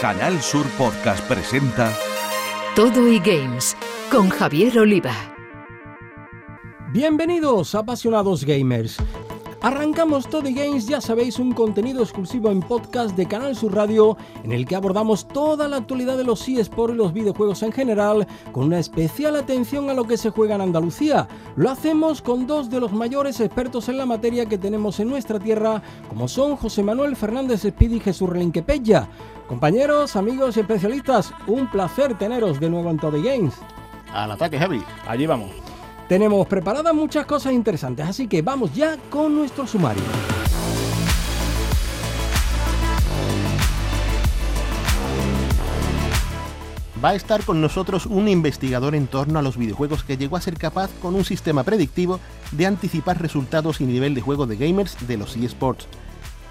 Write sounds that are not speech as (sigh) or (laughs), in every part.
Canal Sur Podcast presenta Todo y Games con Javier Oliva. Bienvenidos, apasionados gamers. Arrancamos Todo Games, ya sabéis, un contenido exclusivo en podcast de Canal Sur Radio en el que abordamos toda la actualidad de los eSports y los videojuegos en general, con una especial atención a lo que se juega en Andalucía. Lo hacemos con dos de los mayores expertos en la materia que tenemos en nuestra tierra, como son José Manuel Fernández Espidi y Jesús Relinquepella. Compañeros, amigos y especialistas, un placer teneros de nuevo en Todo Games. Al ataque, Javi. Allí vamos. Tenemos preparadas muchas cosas interesantes, así que vamos ya con nuestro sumario. Va a estar con nosotros un investigador en torno a los videojuegos que llegó a ser capaz con un sistema predictivo de anticipar resultados y nivel de juego de gamers de los eSports.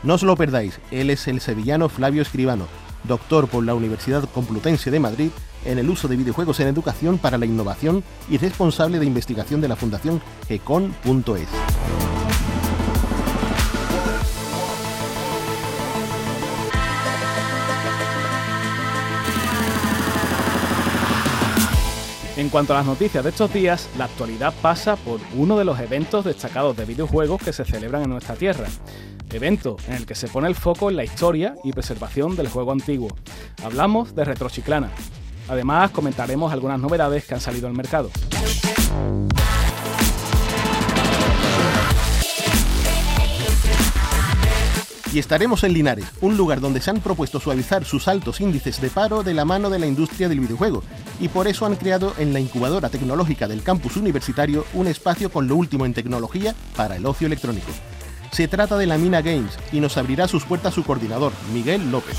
No os lo perdáis, él es el sevillano Flavio Escribano, doctor por la Universidad Complutense de Madrid en el uso de videojuegos en educación para la innovación y responsable de investigación de la Fundación GECON.es. En cuanto a las noticias de estos días, la actualidad pasa por uno de los eventos destacados de videojuegos que se celebran en nuestra tierra. Evento en el que se pone el foco en la historia y preservación del juego antiguo. Hablamos de Retrochiclana, Además, comentaremos algunas novedades que han salido al mercado. Y estaremos en Linares, un lugar donde se han propuesto suavizar sus altos índices de paro de la mano de la industria del videojuego, y por eso han creado en la incubadora tecnológica del campus universitario un espacio con lo último en tecnología para el ocio electrónico. Se trata de la Mina Games y nos abrirá sus puertas su coordinador, Miguel López.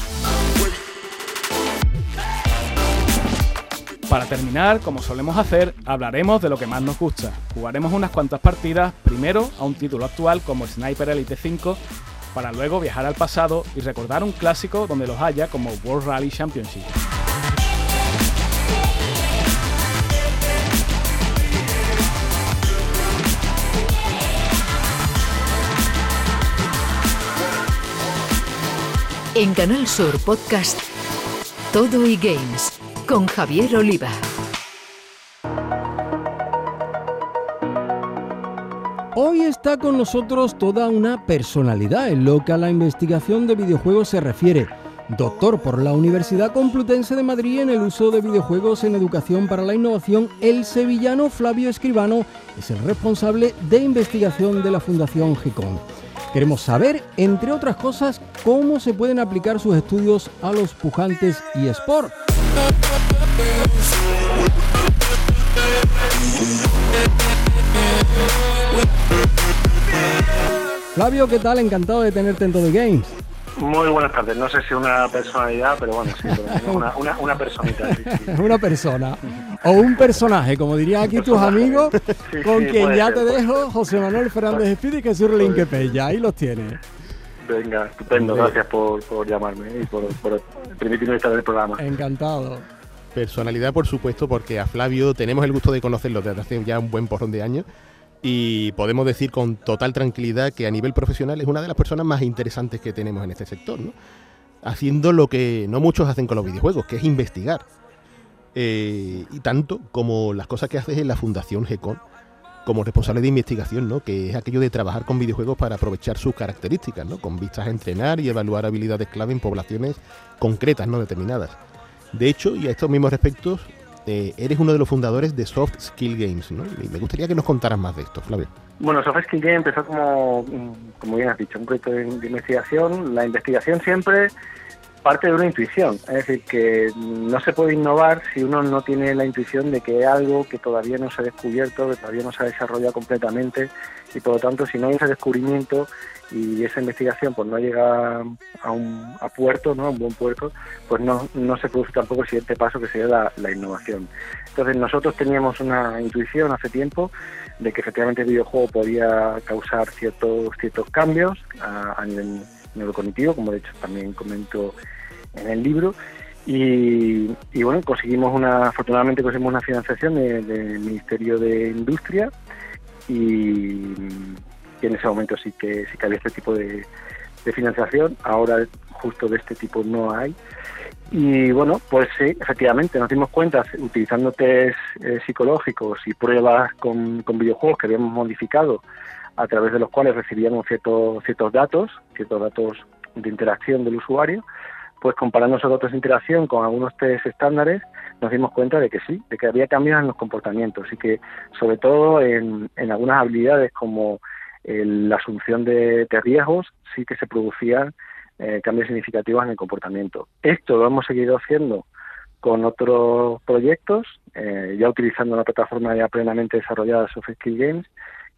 Para terminar, como solemos hacer, hablaremos de lo que más nos gusta. Jugaremos unas cuantas partidas, primero a un título actual como Sniper Elite 5, para luego viajar al pasado y recordar un clásico donde los haya como World Rally Championship. En Canal Sur Podcast, Todo y Games con Javier Oliva. Hoy está con nosotros toda una personalidad en lo que a la investigación de videojuegos se refiere. Doctor por la Universidad Complutense de Madrid en el uso de videojuegos en educación para la innovación, el sevillano Flavio Escribano es el responsable de investigación de la Fundación GICON. Queremos saber, entre otras cosas, cómo se pueden aplicar sus estudios a los pujantes y sport. Flavio, ¿qué tal? Encantado de tenerte en Todo Games. Muy buenas tardes. No sé si una personalidad, pero bueno, sí, una, una, una personita. (laughs) una persona. O un personaje, como dirían aquí tus amigos, con quien ya te dejo, José Manuel Fernández Espíritu y Jesús Linquepella. Ahí los tienes. Venga, estupendo. Gracias por, por llamarme y por, por permitirme estar en el programa. Encantado. Personalidad, por supuesto, porque a Flavio tenemos el gusto de conocerlo desde hace ya un buen porrón de años y podemos decir con total tranquilidad que a nivel profesional es una de las personas más interesantes que tenemos en este sector, ¿no? haciendo lo que no muchos hacen con los videojuegos, que es investigar. Eh, y tanto como las cosas que haces en la Fundación GECON como responsable de investigación, ¿no? que es aquello de trabajar con videojuegos para aprovechar sus características, ¿no? con vistas a entrenar y evaluar habilidades clave en poblaciones concretas, no determinadas. De hecho, y a estos mismos respectos, eres uno de los fundadores de Soft Skill Games, ¿no? Me gustaría que nos contaras más de esto, Flavio. Bueno, Soft Skill Games empezó como, como bien has dicho, un proyecto de, investigación. La investigación siempre parte de una intuición, es decir, que no se puede innovar si uno no tiene la intuición de que algo que todavía no se ha descubierto, que todavía no se ha desarrollado completamente y por lo tanto si no hay ese descubrimiento y esa investigación pues no llega a un a puerto, ¿no? a un buen puerto, pues no, no se produce tampoco el siguiente paso que sería la, innovación. Entonces nosotros teníamos una intuición hace tiempo de que efectivamente el videojuego podía causar ciertos, ciertos cambios a, nivel neurocognitivo, como de hecho también comento en el libro, y, bueno, conseguimos una, afortunadamente conseguimos una financiación del Ministerio de Industria y en ese momento sí que sí que había este tipo de, financiación. Ahora justo de este tipo no hay. Y bueno, pues sí, efectivamente, nos dimos cuenta, utilizando test eh, psicológicos y pruebas con, con, videojuegos que habíamos modificado, a través de los cuales recibíamos ciertos, ciertos datos, ciertos datos de interacción del usuario, pues comparando esos datos de interacción con algunos test estándares, nos dimos cuenta de que sí, de que había cambios en los comportamientos y que sobre todo en, algunas habilidades como la asunción de, de riesgos sí que se producían eh, cambios significativos en el comportamiento. Esto lo hemos seguido haciendo con otros proyectos, eh, ya utilizando una plataforma ya plenamente desarrollada, Soft Skill Games,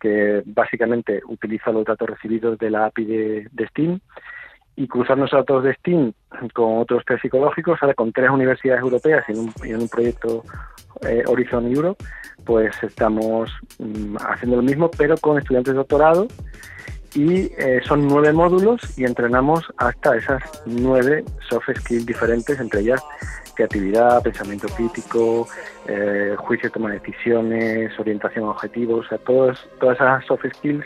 que básicamente utiliza los datos recibidos de la API de, Steam y cruzando esos datos de Steam con otros test psicológicos, ahora con tres universidades europeas y en un, proyecto eh, Horizon Europe, pues estamos mm, haciendo lo mismo, pero con estudiantes de doctorado y eh, son nueve módulos y entrenamos hasta esas nueve soft skills diferentes, entre ellas creatividad, pensamiento crítico, eh, juicio, toma de decisiones, orientación a objetivos, o sea, todas esas soft skills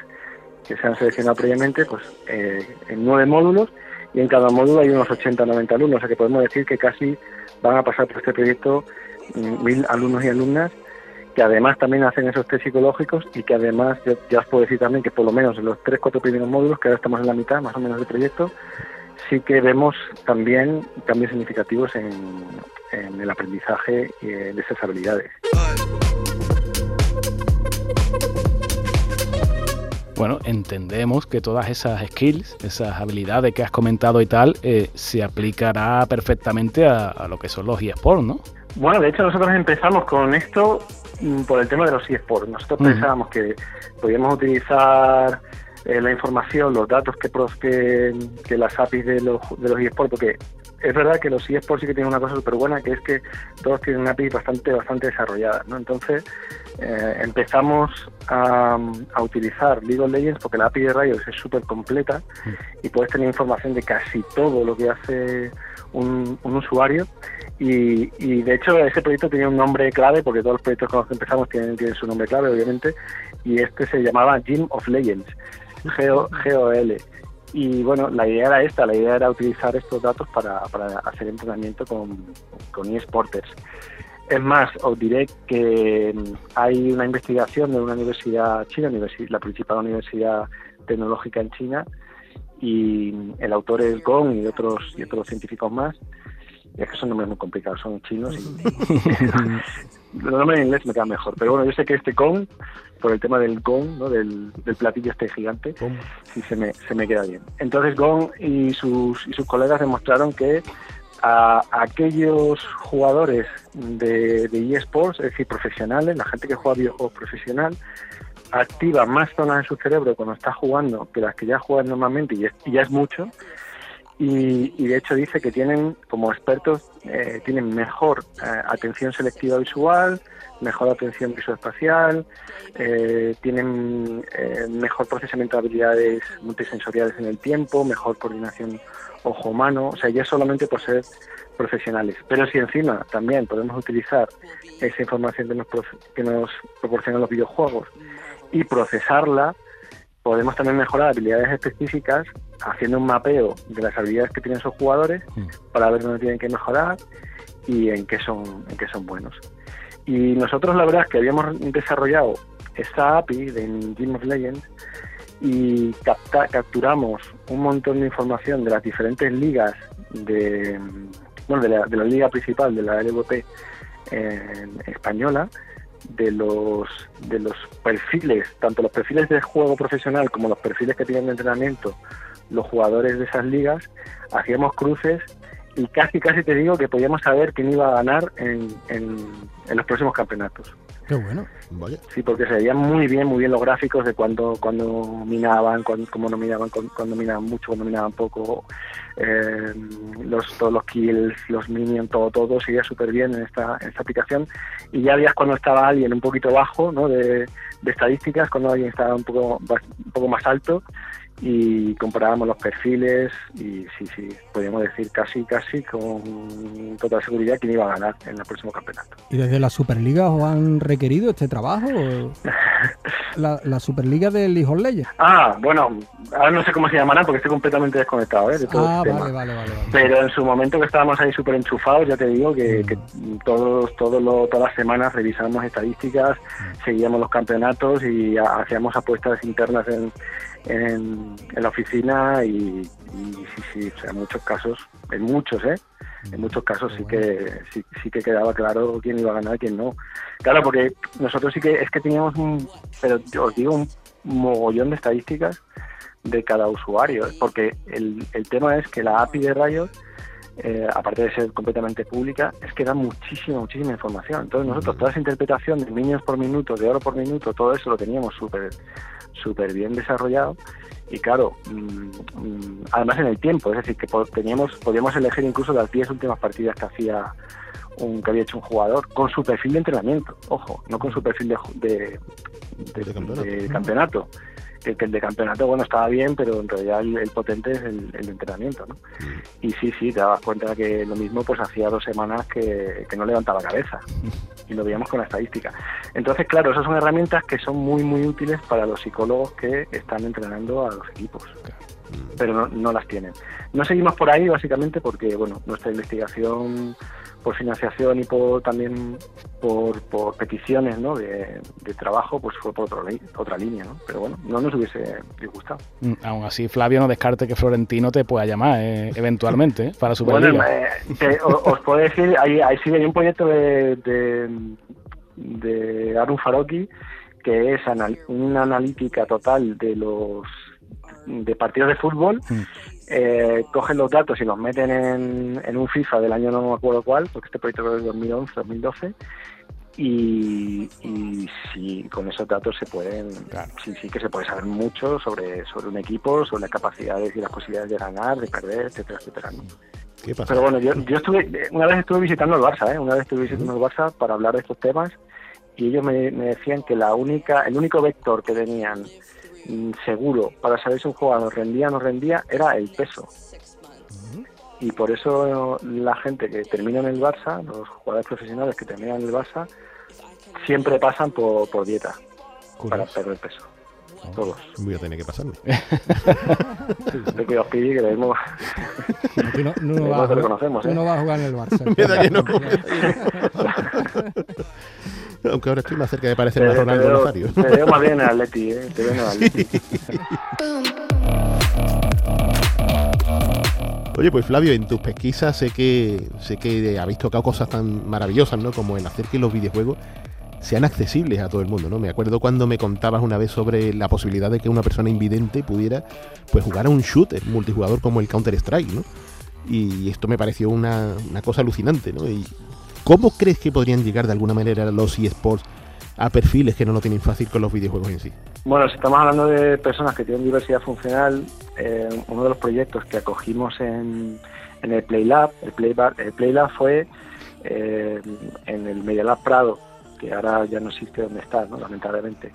que se han seleccionado previamente, pues eh, en nueve módulos y en cada módulo hay unos 80 o 90 alumnos, o sea que podemos decir que casi van a pasar por este proyecto mm, mil alumnos y alumnas que además también hacen esos test psicológicos y que además, ya, os puedo decir también que por lo menos en los tres, cuatro primeros módulos, que ahora estamos en la mitad más o menos del proyecto, sí que vemos también cambios significativos en, el aprendizaje de esas habilidades. Bueno, entendemos que todas esas skills, esas habilidades que has comentado y tal, eh, se aplicará perfectamente a, a, lo que son los eSports, ¿no? Bueno, de hecho nosotros empezamos con esto Mm, por el tema de los eSports. Nosotros pensábamos que podíamos utilizar eh, la información, los datos que, que, las APIs de los, de los eSports, porque es verdad que los eSports sí que tienen una cosa súper buena, que es que todos tienen una API bastante, bastante desarrollada. ¿no? Entonces eh, empezamos a, utilizar League of Legends porque la API de Riot es súper completa y puedes tener información de casi todo lo que hace un, usuario y, y, de hecho ese proyecto tenía un nombre clave porque todos los proyectos con los que empezamos tienen, tienen su nombre clave obviamente y este se llamaba Gym of Legends G-O-L y bueno, la idea era esta, la idea era utilizar estos datos para, para hacer entrenamiento con, con eSporters. Es más, os diré que hay una investigación de una universidad china, la principal universidad tecnológica en China, y el autor es Gong y otros y otros científicos más. Y es que son nombres muy complicados, son chinos y los (laughs) nombres en inglés me quedan mejor. Pero bueno, yo sé que este Gong, por el tema del Gong, ¿no? del, platillo este gigante, sí se me, se me queda bien. Entonces Gong y sus, y sus colegas demostraron que a aquellos jugadores de, de eSports, es decir, profesionales, la gente que juega videojuegos profesional, activa más zonas en su cerebro cuando está jugando que las que ya juegan normalmente y, ya es mucho. Y, de hecho dice que tienen, como expertos, eh, tienen mejor eh, atención selectiva visual, mejor atención visoespacial, eh, tienen mejor procesamiento de habilidades multisensoriales en el tiempo, mejor coordinación ojo-mano, o sea, ya solamente por ser profesionales. Pero si encima también podemos utilizar esa información que nos, que nos proporcionan los videojuegos y procesarla, podemos también mejorar habilidades específicas haciendo un mapeo de las habilidades que tienen esos jugadores mm. para ver dónde tienen que mejorar y en qué son, en qué son buenos. Y nosotros la verdad es que habíamos desarrollado esta API de Game of Legends y capturamos un montón de información de las diferentes ligas de, bueno, de la, de la liga principal de la LVP española de los de los perfiles, tanto los perfiles de juego profesional como los perfiles que tienen de entrenamiento, los jugadores de esas ligas, hacíamos cruces y casi casi te digo que podíamos saber quién iba a ganar en, en, en los próximos campeonatos. Qué bueno, vaya. Sí, porque se veían muy bien, muy bien los gráficos de cuando, cuando minaban, cuando, cómo no minaban, cuando, minaban mucho, cuando minaban poco, eh, los, todos los kills, los minions, todo, todo seguía súper bien en esta, en esta aplicación. Y ya veías cuando estaba alguien un poquito bajo ¿no? de, de estadísticas, cuando alguien estaba un poco, un poco más alto y comparábamos los perfiles y sí, sí, podríamos decir casi, casi con toda seguridad quién iba a ganar en el próximo campeonato. ¿Y desde la Superliga os han requerido este trabajo? (laughs) la, la, Superliga del League of Legends. Ah, bueno, ahora no sé cómo se llamará porque estoy completamente desconectado ¿eh? de todo ah, este vale, tema. vale, vale. Pero en su momento que estábamos ahí súper enchufados, ya te digo que, que todos, todos lo- todas las semanas revisábamos estadísticas, seguíamos los campeonatos y ha- hacíamos apuestas internas en, en, en la oficina y, y sí, sí, o sea, en muchos casos, en muchos, ¿eh? En muchos casos sí que sí, sí que quedaba claro quién iba a ganar y quién no. Claro, porque nosotros sí que es que teníamos un, pero yo os digo, un mogollón de estadísticas de cada usuario, ¿eh? porque el, el tema es que la API de Riot, eh, aparte de ser completamente pública, es que da muchísima, muchísima información. Entonces nosotros toda esa interpretación de minions por minuto, de oro por minuto, todo eso lo teníamos súper súper bien desarrollado y claro, mm, mm, además en el tiempo, es decir, que teníamos, podíamos elegir incluso las 10 últimas partidas que hacía un que había hecho un jugador con su perfil de entrenamiento, ojo, no con su perfil de, ju- de, de- De campeonato. de campeonato. Que, que el de campeonato, bueno, estaba bien, pero en realidad el, el potente es el, el entrenamiento, ¿no? Y sí, sí, te dabas cuenta que lo mismo pues hacía dos semanas que, que no levantaba cabeza. Y lo veíamos con la estadística. Entonces, claro, esas son herramientas que son muy, muy útiles para los psicólogos que están entrenando a los equipos, pero no, no las tienen. No seguimos por ahí básicamente porque, bueno, nuestra investigación por financiación y por también por, por peticiones ¿no? de, de trabajo pues fue por otro otra línea ¿no? pero bueno no nos hubiese disgustado Mm, Aún así, Flavio, no descarte que Florentino te pueda llamar eh, eventualmente eh, para Bueno, Superliga. eh, te- os puedo decir, hay, hay, sí, hay un proyecto de, de, de Arun Faroki que es anal- una analítica total de los de partidos de fútbol. Mm. Eh, cogen los datos y los meten en, en un FIFA del año no me acuerdo cuál, porque este proyecto es del 2011, 2012. Y, y sí, con esos datos se pueden, Claro. sí, sí que se puede saber mucho sobre, sobre un equipo, sobre las capacidades y las posibilidades de ganar, de perder, etcétera, etcétera. ¿no? ¿Qué pasa? Pero bueno, yo, yo estuve, una vez estuve visitando el Barça, ¿eh? una vez estuve visitando el Barça para hablar de estos temas y ellos me, me decían que la única, el único vector que tenían seguro para saber si un jugador rendía o no rendía era el peso. Y por eso la gente que termina en el Barça, los jugadores profesionales que terminan en el Barça, siempre pasan por, por dieta para perder peso. Todos. Voy a tener que pasarme. (laughs) (laughs) Lo que os pedí que debemos No, no, no, Nosotros vas a lo jugar- conocemos, tú ¿eh? no vas a jugar en el Barça. (laughs) (laughs) Aunque ahora estoy más cerca de a te Ronaldo Nazario. te veo más bien en el (laughs) Atleti, ¿eh? Te veo en Atleti. Oye, pues Flavio, en tus pesquisas sé que sé que habéis tocado cosas tan maravillosas, ¿no? Como el hacer que los videojuegos sean accesibles a todo el mundo, ¿no? Me acuerdo cuando me contabas una vez sobre la posibilidad de que una persona invidente pudiera pues jugar a un shooter multijugador como el Counter Strike, ¿no? Y esto me pareció una, una cosa alucinante, ¿no? Y ¿Cómo crees que podrían llegar de alguna manera los eSports a perfiles que no lo tienen fácil con los videojuegos en sí? Bueno, si estamos hablando de personas que tienen diversidad funcional, eh, uno de los proyectos que acogimos en, en el PlayLab, el PlayLab, el PlayLab fue eh, en el Media Lab Prado, que ahora ya no existe donde está, ¿no? lamentablemente.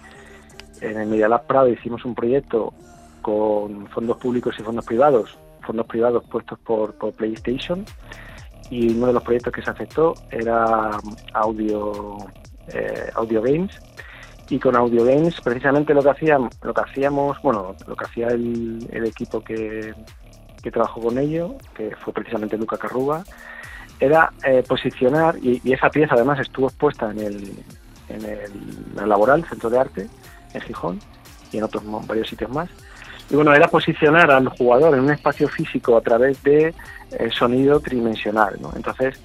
En el Media Lab Prado hicimos un proyecto con fondos públicos y fondos privados, fondos privados puestos por, por PlayStation, y uno de los proyectos que se aceptó era audio, eh, audio games y con Audio Games precisamente lo que hacíamos, lo que hacíamos, bueno, lo que hacía el, el equipo que, trabajó con ello, que fue precisamente Luca Carruba, era eh, posicionar, y, esa pieza además estuvo expuesta en el, en el la laboral, Centro de Arte, en Gijón, y en otros varios sitios más. Y bueno, era posicionar al jugador en un espacio físico a través de eh, sonido tridimensional, ¿no? Entonces,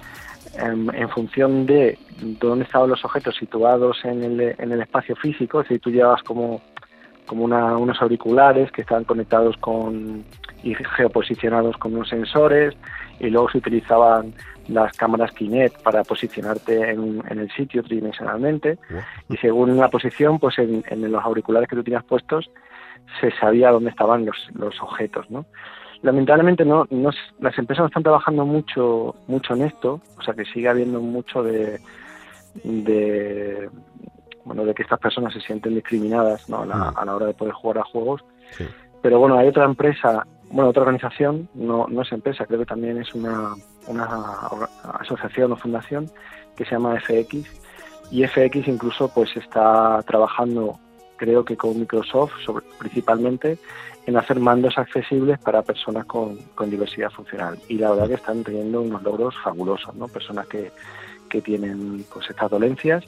en, en función de dónde estaban los objetos situados en el, en el espacio físico, es decir, tú llevabas como, como una- unos auriculares que estaban conectados con y geoposicionados con unos sensores y luego se utilizaban las cámaras Kinect para posicionarte en, en el sitio tridimensionalmente y según la posición, pues en, en los auriculares que tú tenías puestos se sabía dónde estaban los, los objetos, ¿no? lamentablemente no, no las empresas no están trabajando mucho mucho en esto o sea que sigue habiendo mucho de de bueno de que estas personas se sienten discriminadas ¿no? a, la, Mm. a la hora de poder jugar a juegos Sí. Pero bueno, hay otra empresa, bueno, otra organización, no, no es empresa, creo que también es una, una asociación o fundación que se llama FX y FX incluso pues está trabajando creo que con Microsoft principalmente en hacer mandos accesibles para personas con, diversidad funcional. Y la verdad que están teniendo unos logros fabulosos no personas que, que tienen pues estas dolencias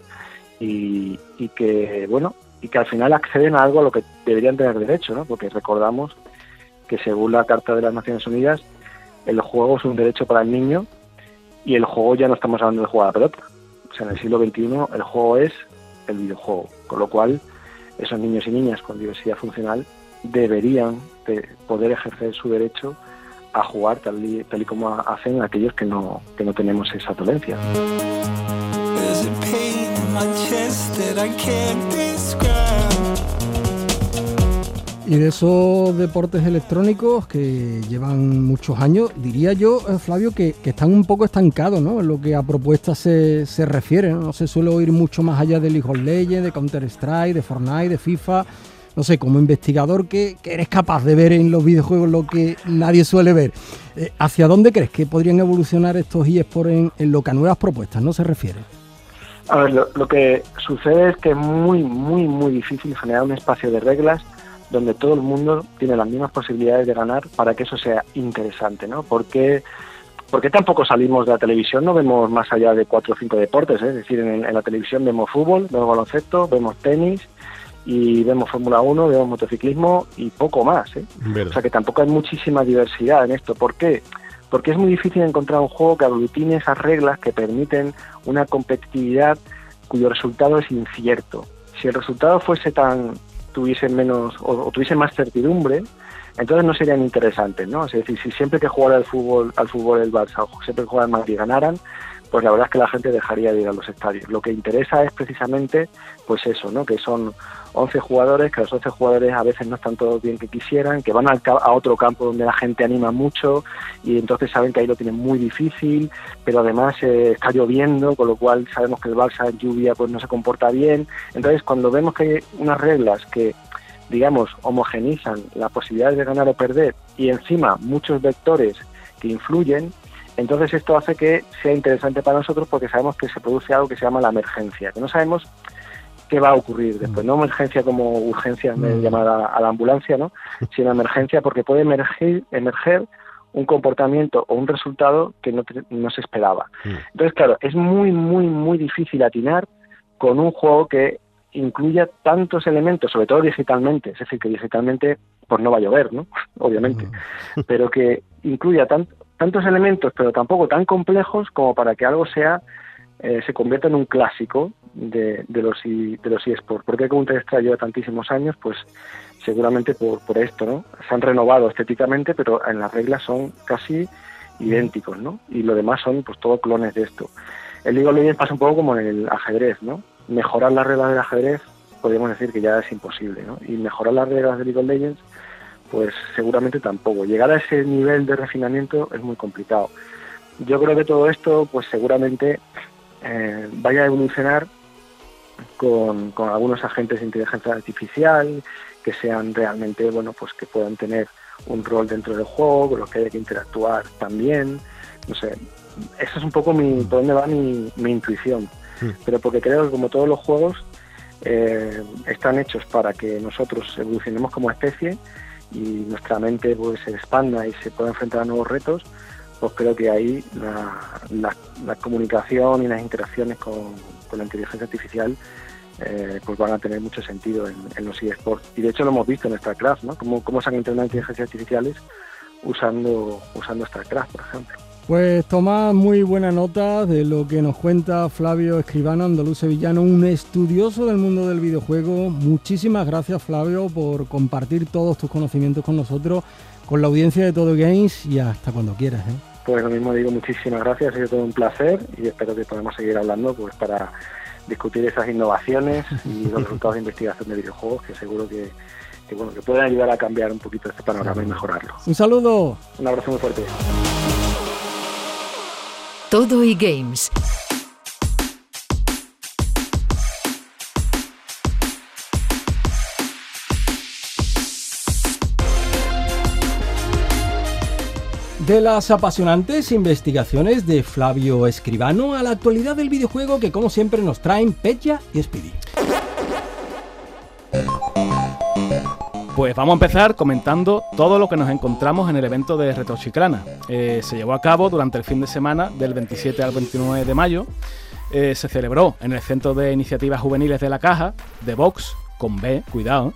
y, y, que bueno y que al final acceden a algo a lo que deberían tener derecho no porque recordamos que según la Carta de las Naciones Unidas el juego es un derecho para el niño y el juego ya no estamos hablando de jugar a pelota. O sea, en el siglo XXI el juego es el videojuego, con lo cual esos niños y niñas con diversidad funcional deberían poder ejercer su derecho a jugar tal y, como hacen aquellos que no, que no tenemos esa dolencia. Y de esos deportes electrónicos que llevan muchos años, diría yo, eh, Flavio, que, están un poco estancados, ¿no? En lo que a propuestas se, se refiere, ¿no? se suele oír mucho más allá de League of Legends, de Counter-Strike, de Fortnite, de FIFA. No sé, como investigador que, eres capaz de ver en los videojuegos lo que nadie suele ver. Eh, ¿Hacia dónde crees que podrían evolucionar estos eSports en, lo que a nuevas propuestas no se refiere? A ver, lo que sucede es que es muy, muy, muy difícil generar un espacio de reglas donde todo el mundo tiene las mismas posibilidades de ganar para que eso sea interesante, ¿no? Porque porque tampoco salimos de la televisión, no vemos más allá de cuatro o cinco deportes, ¿eh? es decir, en, la televisión vemos fútbol, vemos baloncesto, vemos tenis y vemos Fórmula 1, vemos motociclismo y poco más. ¿eh? O sea que tampoco hay muchísima diversidad en esto. ¿Por qué? Porque es muy difícil encontrar un juego que aglutine esas reglas que permiten una competitividad cuyo resultado es incierto. Si el resultado fuese tan, tuviesen menos o, tuviesen más certidumbre, entonces no serían interesantes, ¿no? Es decir, si siempre que jugara al fútbol, al fútbol el Barça o siempre que jugara Madrid ganaran, pues la verdad es que la gente dejaría de ir a los estadios. Lo que interesa es precisamente, pues eso, ¿no? Que son 11 jugadores, que los 11 jugadores a veces no están todos bien que quisieran, que van a otro campo donde la gente anima mucho y entonces saben que ahí lo tienen muy difícil, pero además eh, está lloviendo, con lo cual sabemos que el Barça en lluvia pues no se comporta bien. Entonces cuando vemos que hay unas reglas que digamos homogenizan la posibilidad de ganar o perder y encima muchos vectores que influyen, entonces esto hace que sea interesante para nosotros porque sabemos que se produce algo que se llama la emergencia, que no sabemos qué va a ocurrir después. No emergencia como urgencia mm. llamada a la ambulancia, ¿no? (laughs) sino emergencia porque puede emerger, emerger un comportamiento o un resultado que no, no se esperaba. Mm. Entonces, claro, es muy, muy, muy difícil atinar con un juego que incluya tantos elementos, sobre todo digitalmente, es decir, que digitalmente pues no va a llover, ¿no? (laughs) Obviamente, mm. (laughs) pero que incluya tantos elementos, pero tampoco tan complejos como para que algo sea eh, se convierta en un clásico de, de los de los eSports. ¿Por qué Counter-Strike lleva tantísimos años? Pues seguramente por, por esto, ¿no? Se han renovado estéticamente, pero en las reglas son casi idénticos, ¿no? Y lo demás son pues todos clones de esto. El League of Legends pasa un poco como en el ajedrez, ¿no? Mejorar las reglas del ajedrez podríamos decir que ya es imposible, ¿no? Y mejorar las reglas de League of Legends pues seguramente tampoco. Llegar a ese nivel de refinamiento es muy complicado. Yo creo que todo esto pues seguramente eh, vaya a evolucionar con, algunos agentes de inteligencia artificial que sean realmente, bueno, pues que puedan tener un rol dentro del juego, con los que haya que interactuar también. No sé, esa es un poco mi, por dónde va mi, intuición. Pero porque creo que como todos los juegos eh, están hechos para que nosotros evolucionemos como especie y nuestra mente pues se expanda y se pueda enfrentar a nuevos retos, pues creo que ahí la, comunicación y las interacciones con, la inteligencia artificial eh, pues van a tener mucho sentido en, los eSports. Y de hecho lo hemos visto en StarCraft, ¿no? Cómo, cómo se han entrenado inteligencias artificiales usando, usando StarCraft, por ejemplo. Pues Tomás, muy buena nota de lo que nos cuenta Flavio Escribano, andaluz sevillano, un estudioso del mundo del videojuego. Muchísimas gracias Flavio por compartir todos tus conocimientos con nosotros, con la audiencia de Todo Games y hasta cuando quieras. ¿eh? Pues lo mismo digo, muchísimas gracias, ha sido todo un placer y espero que podamos seguir hablando pues para discutir esas innovaciones y los (laughs) resultados de investigación de videojuegos que seguro que, bueno, que pueden ayudar a cambiar un poquito este panorama y mejorarlo. Un saludo. Un abrazo muy fuerte. Todo y Games De las apasionantes investigaciones de Flavio Escribano a la actualidad del videojuego que como siempre nos traen Pecha y Speedy. Pues vamos a empezar comentando todo lo que nos encontramos en el evento de Retrochiclana. Eh, se llevó a cabo durante el fin de semana del 27 al 29 de mayo. Eh, se celebró en el Centro de Iniciativas Juveniles de la Caja, de Vox, con B, cuidado,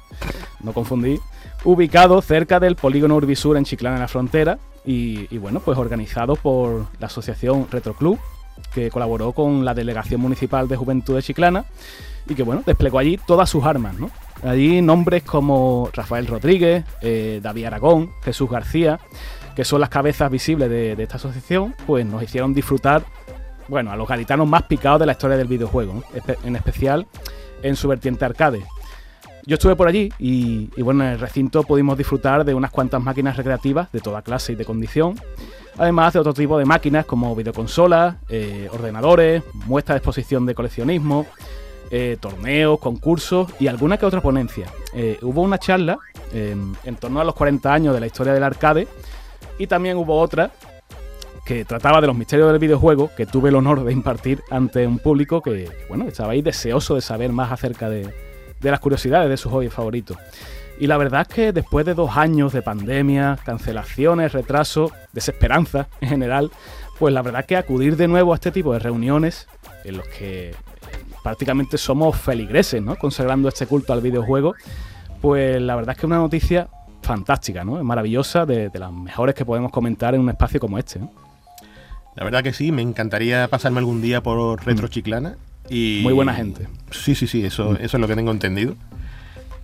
no confundí, ubicado cerca del polígono Urbisur en Chiclana en la Frontera y, bueno, pues organizado por la asociación Retroclub, que colaboró con la Delegación Municipal de Juventud de Chiclana y que bueno, desplegó allí todas sus armas, ¿no? Allí nombres como Rafael Rodríguez, eh, David Aragón, Jesús García, que son las cabezas visibles de, esta asociación, pues nos hicieron disfrutar, bueno, a los gaditanos más picados de la historia del videojuego, en especial en su vertiente arcade. Yo estuve por allí y, bueno, en el recinto pudimos disfrutar de unas cuantas máquinas recreativas de toda clase y de condición, además de otro tipo de máquinas como videoconsolas, eh, ordenadores, muestras de exposición de coleccionismo, eh, torneos, concursos y alguna que otra ponencia. Eh, hubo una charla en torno a los 40 años de la historia del arcade y también hubo otra que trataba de los misterios del videojuego que tuve el honor de impartir ante un público que, bueno, estaba ahí deseoso de saber más acerca de, de las curiosidades de sus hobbies favoritos. Y la verdad es que después de dos años de pandemia, cancelaciones, retrasos, desesperanza en general, pues la verdad es que acudir de nuevo a este tipo de reuniones en los que prácticamente somos feligreses, ¿no? Consagrando este culto al videojuego, pues la verdad es que es una noticia fantástica, ¿no? Es maravillosa, de, las mejores que podemos comentar en un espacio como este. La verdad que sí, me encantaría pasarme algún día por Retro Chiclana. Y... Muy buena gente. Sí, sí, sí, eso, eso es lo que tengo entendido.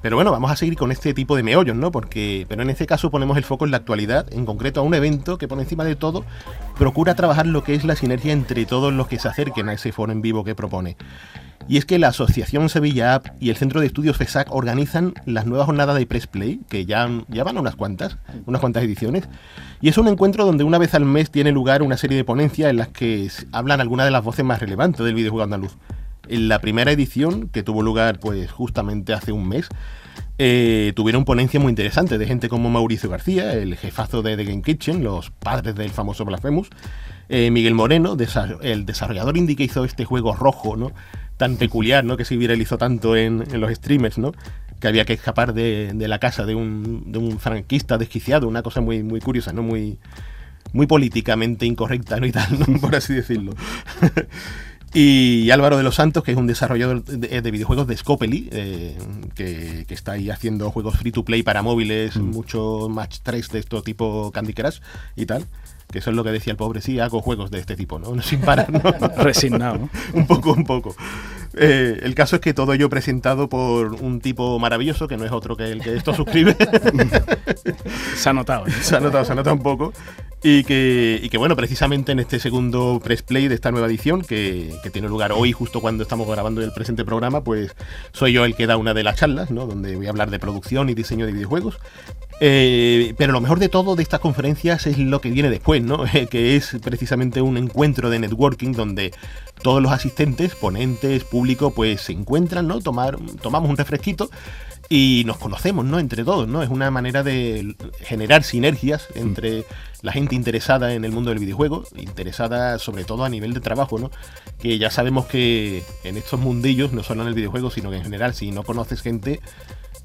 Pero bueno, vamos a seguir con este tipo de meollos, ¿no? Porque, pero en este caso ponemos el foco en la actualidad, en concreto a un evento que por encima de todo procura trabajar lo que es la sinergia entre todos los que se acerquen a ese foro en vivo que propone. Y es que la Asociación Sevilla App y el Centro de Estudios FESAC organizan las nuevas jornadas de Press Play, que ya, ya van unas cuantas, unas cuantas ediciones. Y es un encuentro donde una vez al mes tiene lugar una serie de ponencias en las que hablan algunas de las voces más relevantes del videojuego andaluz. En la primera edición, que tuvo lugar pues justamente hace un mes, eh, tuvieron ponencias muy interesantes de gente como Mauricio García, el jefazo de The Game Kitchen, los padres del famoso Blasphemous, eh, Miguel Moreno, el desarrollador indie que hizo este juego rojo, ¿no? Tan peculiar, ¿no? Que se viralizó tanto en, los streamers, ¿no? Que había que escapar de, la casa de un, de un, franquista desquiciado, una cosa muy, muy curiosa, ¿no? Muy, muy políticamente incorrecta, ¿no? Y tal, (laughs) Por así decirlo. (laughs) Y Álvaro de los Santos, que es un desarrollador de, videojuegos de Scopely, eh, que, está ahí haciendo juegos free to play para móviles, mm. mucho match 3 de esto tipo Candy Crush y tal. Que eso es lo que decía el pobre, sí, hago juegos de este tipo, ¿no? (laughs) Sin parar, ¿no? (laughs) Resignado. (laughs) un poco, un poco. Eh, el caso es que todo ello presentado por un tipo maravilloso, que no es otro que el que esto suscribe. se ha notado. ¿eh? Se ha notado, se ha notado un poco. Y que, y que, bueno, precisamente en este segundo press play de esta nueva edición, que, que, tiene lugar hoy, justo cuando estamos grabando el presente programa, pues soy yo el que da una de las charlas, ¿no? Donde voy a hablar de producción y diseño de videojuegos. Eh, pero lo mejor de todo de estas conferencias es lo que viene después, ¿no? (laughs) que es precisamente un encuentro de networking donde todos los asistentes, ponentes, público, pues se encuentran, ¿no? Tomar, tomamos un refresquito y nos conocemos, ¿no? Entre todos, ¿no? Es una manera de generar sinergias entre la gente interesada en el mundo del videojuego, interesada sobre todo a nivel de trabajo, ¿no? Que ya sabemos que en estos mundillos, no solo en el videojuego, sino que en general, si no conoces gente,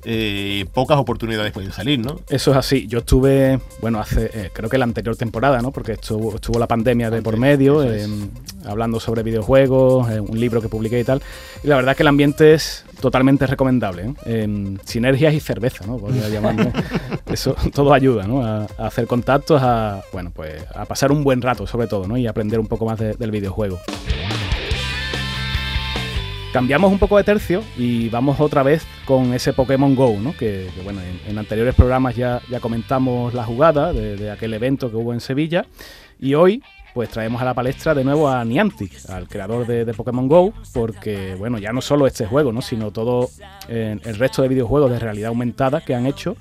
eh, pocas oportunidades pueden salir, ¿no? Eso es así. Yo estuve, bueno, hace, eh, creo que la anterior temporada, ¿no? Porque estuvo, estuvo la pandemia de por medio, em, hablando sobre videojuegos, eh, un libro que publiqué y tal. Y la verdad es que el ambiente es totalmente recomendable. Em, sinergias y cerveza, ¿no? Podría llamarme. (laughs) Eso todo ayuda, ¿no? A, hacer contactos, a, bueno, pues a pasar un buen rato, sobre todo, ¿no? Y aprender un poco más del videojuego. Cambiamos un poco de tercio y vamos otra vez con ese Pokémon Go, ¿no? que, bueno, en, anteriores programas ya, ya comentamos la jugada de, aquel evento que hubo en Sevilla y hoy pues traemos a la palestra de nuevo a Niantic, al creador de, Pokémon Go, porque bueno, ya no solo este juego, ¿no? sino todo eh, el resto de videojuegos de realidad aumentada que han hecho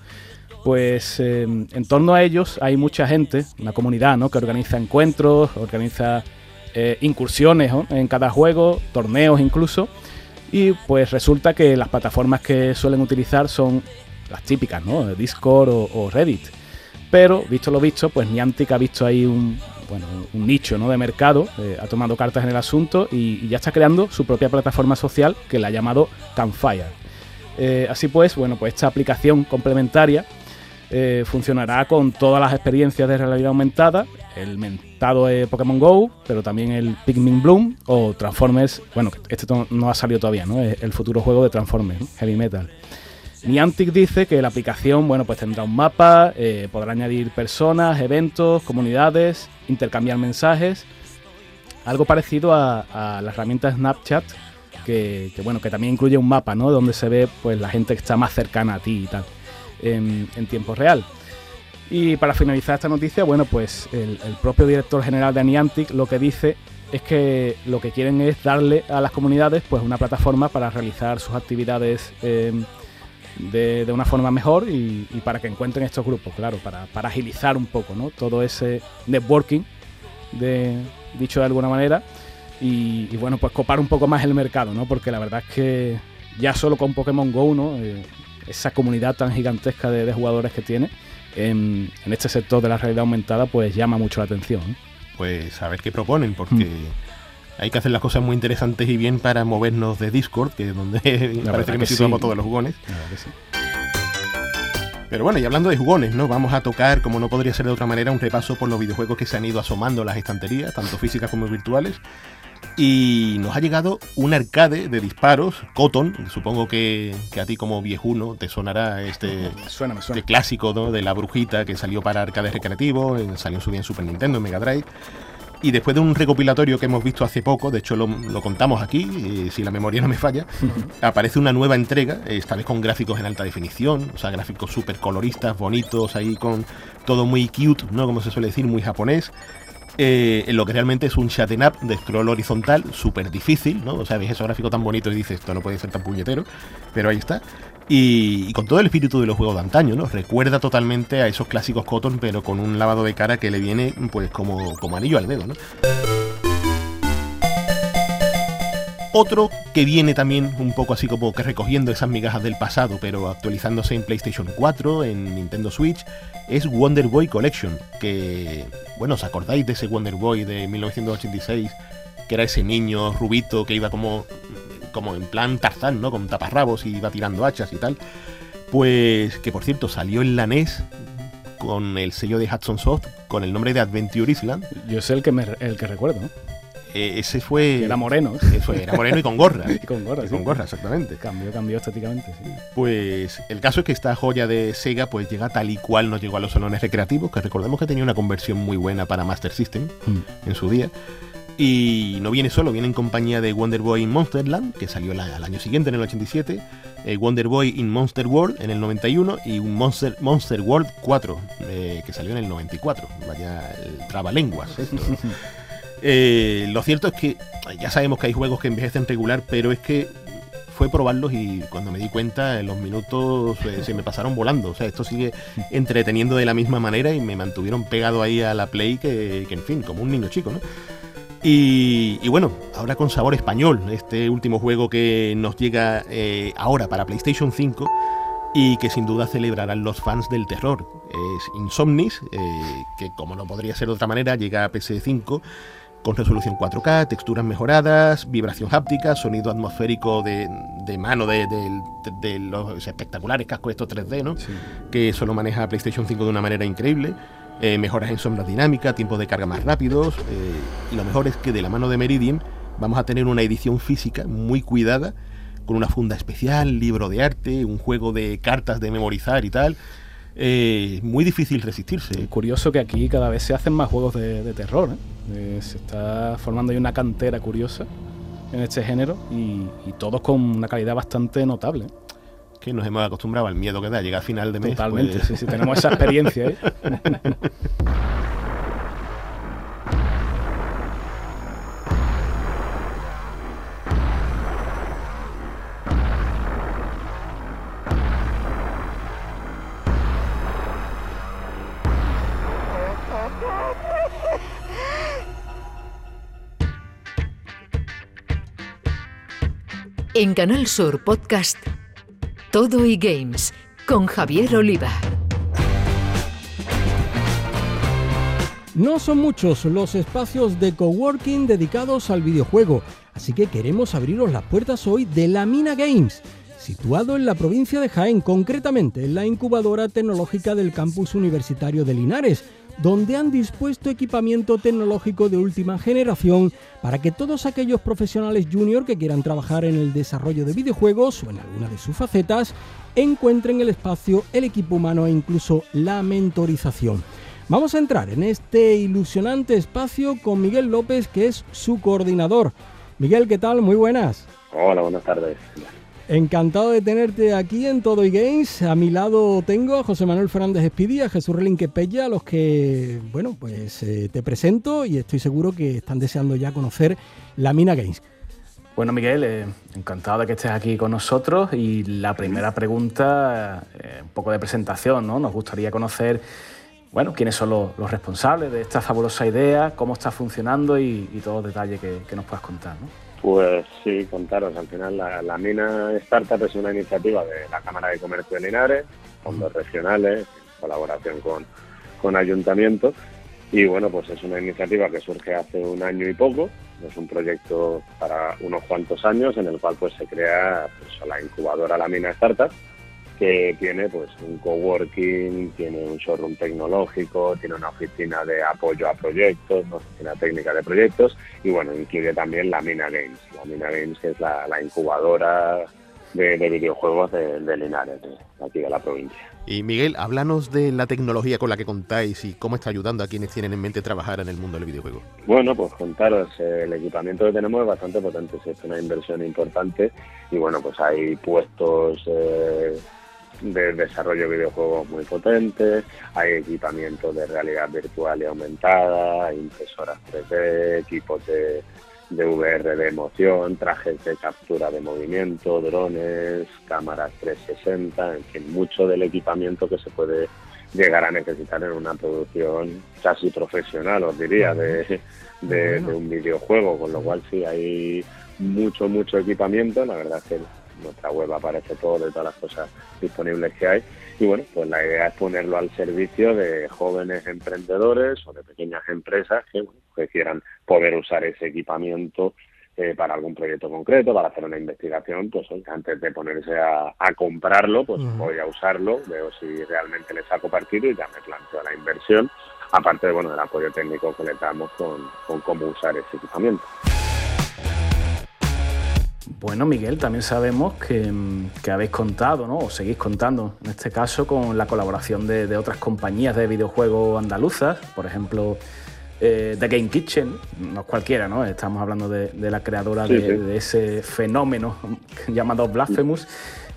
pues eh, en torno a ellos hay mucha gente, una comunidad ¿no? que organiza encuentros, organiza eh, incursiones en cada juego, torneos incluso, y pues resulta que las plataformas que suelen utilizar son las típicas, ¿no? Discord o, Reddit. Pero, visto lo visto, pues Niantic ha visto ahí un, bueno, un nicho ¿no? de mercado, eh, ha tomado cartas en el asunto y, ya está creando su propia plataforma social que la ha llamado Campfire. Eh, así pues, bueno, pues esta aplicación complementaria eh, funcionará con todas las experiencias de realidad aumentada, el mentado de Pokémon Go, pero también el Pikmin Bloom o Transformers, bueno, este no ha salido todavía, ¿no? Es el futuro juego de Transformers, Heavy Metal. Niantic dice que la aplicación, bueno, pues tendrá un mapa, eh, podrá añadir personas, eventos, comunidades, intercambiar mensajes, algo parecido a, la herramienta Snapchat, que, bueno, que también incluye un mapa, ¿no? Donde se ve, pues, la gente que está más cercana a ti y tal en, tiempo real. Y para finalizar esta noticia, bueno, pues el, propio director general de Niantic lo que dice es que lo que quieren es darle a las comunidades pues una plataforma para realizar sus actividades em, de, una forma mejor y, para que encuentren estos grupos, claro, para, agilizar un poco ¿no? todo ese networking, de, dicho de alguna manera, y, bueno, pues copar un poco más el mercado, ¿no? porque la verdad es que ya solo con Pokémon Go, ¿no? Eh, esa comunidad tan gigantesca de, jugadores que tiene en, este sector de la realidad aumentada, pues llama mucho la atención. Pues a ver qué proponen, porque mm. hay que hacer las cosas muy interesantes y bien para movernos de Discord, que es donde (laughs) parece que, nos situamos todos los jugones. Pero bueno, y hablando de jugones, ¿no? Vamos a tocar, como no podría ser de otra manera, un repaso por los videojuegos que se han ido asomando a las estanterías, tanto físicas como virtuales, y nos ha llegado un arcade de disparos, Cotton, supongo que, a ti como viejuno te sonará este, suena, este clásico de la brujita que salió para arcades recreativos, salió en su día en Super Nintendo, en Mega Drive. Y después de un recopilatorio que hemos visto hace poco, de hecho lo, contamos aquí, si la memoria no me falla, aparece una nueva entrega, esta vez con gráficos en alta definición, o sea, gráficos súper coloristas, bonitos, ahí con todo muy cute, ¿no? Como se suele decir, muy japonés. Eh, lo que realmente es un chatting up de scroll horizontal, súper difícil, ¿no? O sea, ves ese gráfico tan bonito y dices, esto no puede ser tan puñetero, pero ahí está. Y, con todo el espíritu de los juegos de antaño, ¿no? Recuerda totalmente a esos clásicos Cotton, pero con un lavado de cara que le viene, pues, como, como anillo al dedo, ¿no? Otro que viene también un poco así como que recogiendo esas migajas del pasado, pero actualizándose en PlayStation 4, en Nintendo Switch, es Wonder Boy Collection, que, bueno, ¿os acordáis de ese Wonder Boy de 1986? Que era ese niño rubito que iba como, como en plan Tarzán, ¿no? Con taparrabos y iba tirando hachas y tal. Pues que por cierto salió en la NES con el sello de Hudson Soft con el nombre de Adventure Island. Yo sé el que, me, el que recuerdo. Eh, ese fue. era moreno. era moreno y con gorra. (laughs) y con gorra, Con gorra, exactamente. Cambió, cambió estéticamente, sí. Pues el caso es que esta joya de Sega pues llega tal y cual nos llegó a los salones recreativos, que recordemos que tenía una conversión muy buena para Master System mm. en su día. Y no viene solo, viene en compañía de Wonder Boy in Monsterland, que salió al año siguiente, en el 87, eh, Wonder Boy in Monster World en el 91 y un Monster, Monster World 4, eh, que salió en el 94. Vaya, el trabalenguas esto. (laughs) Eh, lo cierto es que ya sabemos que hay juegos que envejecen regular, pero es que fue probarlos y cuando me di cuenta en los minutos eh, se me pasaron volando. O sea, esto sigue entreteniendo de la misma manera y me mantuvieron pegado ahí a la Play que, en fin, como un niño chico, ¿no? Y, bueno, ahora con sabor español, este último juego que nos llega eh, ahora para PlayStation 5 y que sin duda celebrarán los fans del terror. Es Insomnis, que como no podría ser de otra manera, llega a PS5 con resolución 4K, texturas mejoradas, vibración háptica, sonido atmosférico de, mano de, los espectaculares cascos estos 3D, ¿no? Que solo maneja PlayStation 5 de una manera increíble. Eh, mejoras en sombra dinámica, tiempos de carga más rápidos. Eh, y lo mejor es que de la mano de Meridian vamos a tener una edición física muy cuidada, con una funda especial, libro de arte, un juego de cartas de memorizar y tal. Eh, muy difícil resistirse. curioso que aquí cada vez se hacen más juegos de, terror. ¿eh? Eh, se está formando ahí una cantera curiosa en este género y, todos con una calidad bastante notable. Que nos hemos acostumbrado al miedo que da llegar a final de mes. Totalmente, pues. sí, sí, tenemos esa experiencia. (laughs) En Canal Sur Podcast, Todo y Games, con Javier Oliva. No son muchos los espacios de coworking dedicados al videojuego, así que queremos abriros las puertas hoy de la Mina Games, situado en la provincia de Jaén, concretamente en la incubadora tecnológica del campus universitario de Linares, donde han dispuesto equipamiento tecnológico de última generación para que todos aquellos profesionales junior que quieran trabajar en el desarrollo de videojuegos o en alguna de sus facetas encuentren el espacio, el equipo humano e incluso la mentorización. Vamos a entrar en este ilusionante espacio con Miguel López, que es su coordinador. Miguel, ¿qué tal? Muy buenas. Hola, buenas tardes. Encantado de tenerte aquí en Todo y Games. A mi lado tengo a José Manuel Fernández Espidí, a Jesús Relinque Pella, a los que, bueno, pues eh, te presento y estoy seguro que están deseando ya conocer la Mina Games. Bueno, Miguel, eh, encantado de que estés aquí con nosotros y la primera pregunta, eh, un poco de presentación, ¿no? Nos gustaría conocer bueno, quiénes son los, responsables de esta fabulosa idea, cómo está funcionando y, todos los detalles que, nos puedas contar. ¿no? Pues sí, contaros. Al final, la, Mina Startup es una iniciativa de la Cámara de Comercio de Linares, fondos regionales, en colaboración con, con ayuntamientos. Y bueno, pues es una iniciativa que surge hace un año y poco. Es un proyecto para unos cuantos años en el cual pues se crea pues, la incubadora La Mina Startup que tiene pues un coworking, tiene un showroom tecnológico, tiene una oficina de apoyo a proyectos, una oficina técnica de proyectos y bueno, incluye también la Mina Games, la Mina Games que es la, incubadora de, videojuegos de, Linares, de aquí de la provincia. Y Miguel, háblanos de la tecnología con la que contáis y cómo está ayudando a quienes tienen en mente trabajar en el mundo del videojuego. Bueno, pues contaros, el equipamiento que tenemos es bastante potente, es una inversión importante y bueno, pues hay puestos eh, de desarrollo de videojuegos muy potentes, hay equipamiento de realidad virtual y aumentada, impresoras 3D, equipos de, de VR de emoción, trajes de captura de movimiento, drones, cámaras 360, en fin, mucho del equipamiento que se puede llegar a necesitar en una producción casi profesional, os diría, de, de, de un videojuego, con lo cual sí hay mucho, mucho equipamiento, la verdad es que nuestra web aparece todo de todas las cosas disponibles que hay. Y bueno, pues la idea es ponerlo al servicio de jóvenes emprendedores o de pequeñas empresas que, quieran poder usar ese equipamiento eh, para algún proyecto concreto, para hacer una investigación, pues antes de ponerse a, comprarlo, pues voy a usarlo, veo si realmente le saco partido y ya me planteo la inversión, aparte de, bueno, del apoyo técnico que le damos con, con cómo usar ese equipamiento. Bueno, Miguel, también sabemos que, habéis contado, ¿no? O seguís contando, en este caso, con la colaboración de, otras compañías de videojuegos andaluzas, por ejemplo, eh, The Game Kitchen, no es cualquiera, ¿no? Estamos hablando de, la creadora de, ese fenómeno (laughs) llamado Blasphemous.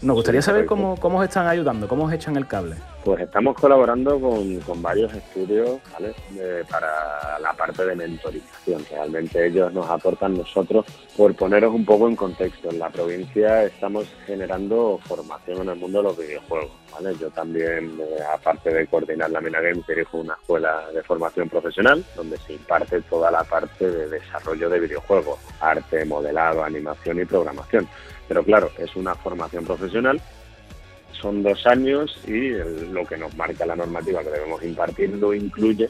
Nos gustaría saber cómo, cómo os están ayudando, cómo os echan el cable. Pues estamos colaborando con, varios estudios para la parte de mentorización. Realmente ellos nos aportan nosotros, por poneros un poco en contexto, en la provincia estamos generando formación en el mundo de los videojuegos. Yo también, eh, aparte de coordinar la Mina Games, dirijo una escuela de formación profesional donde se imparte toda la parte de desarrollo de videojuegos, arte, modelado, animación y programación. Pero claro, es una formación profesional son dos años y lo que nos marca la normativa que debemos impartir no incluye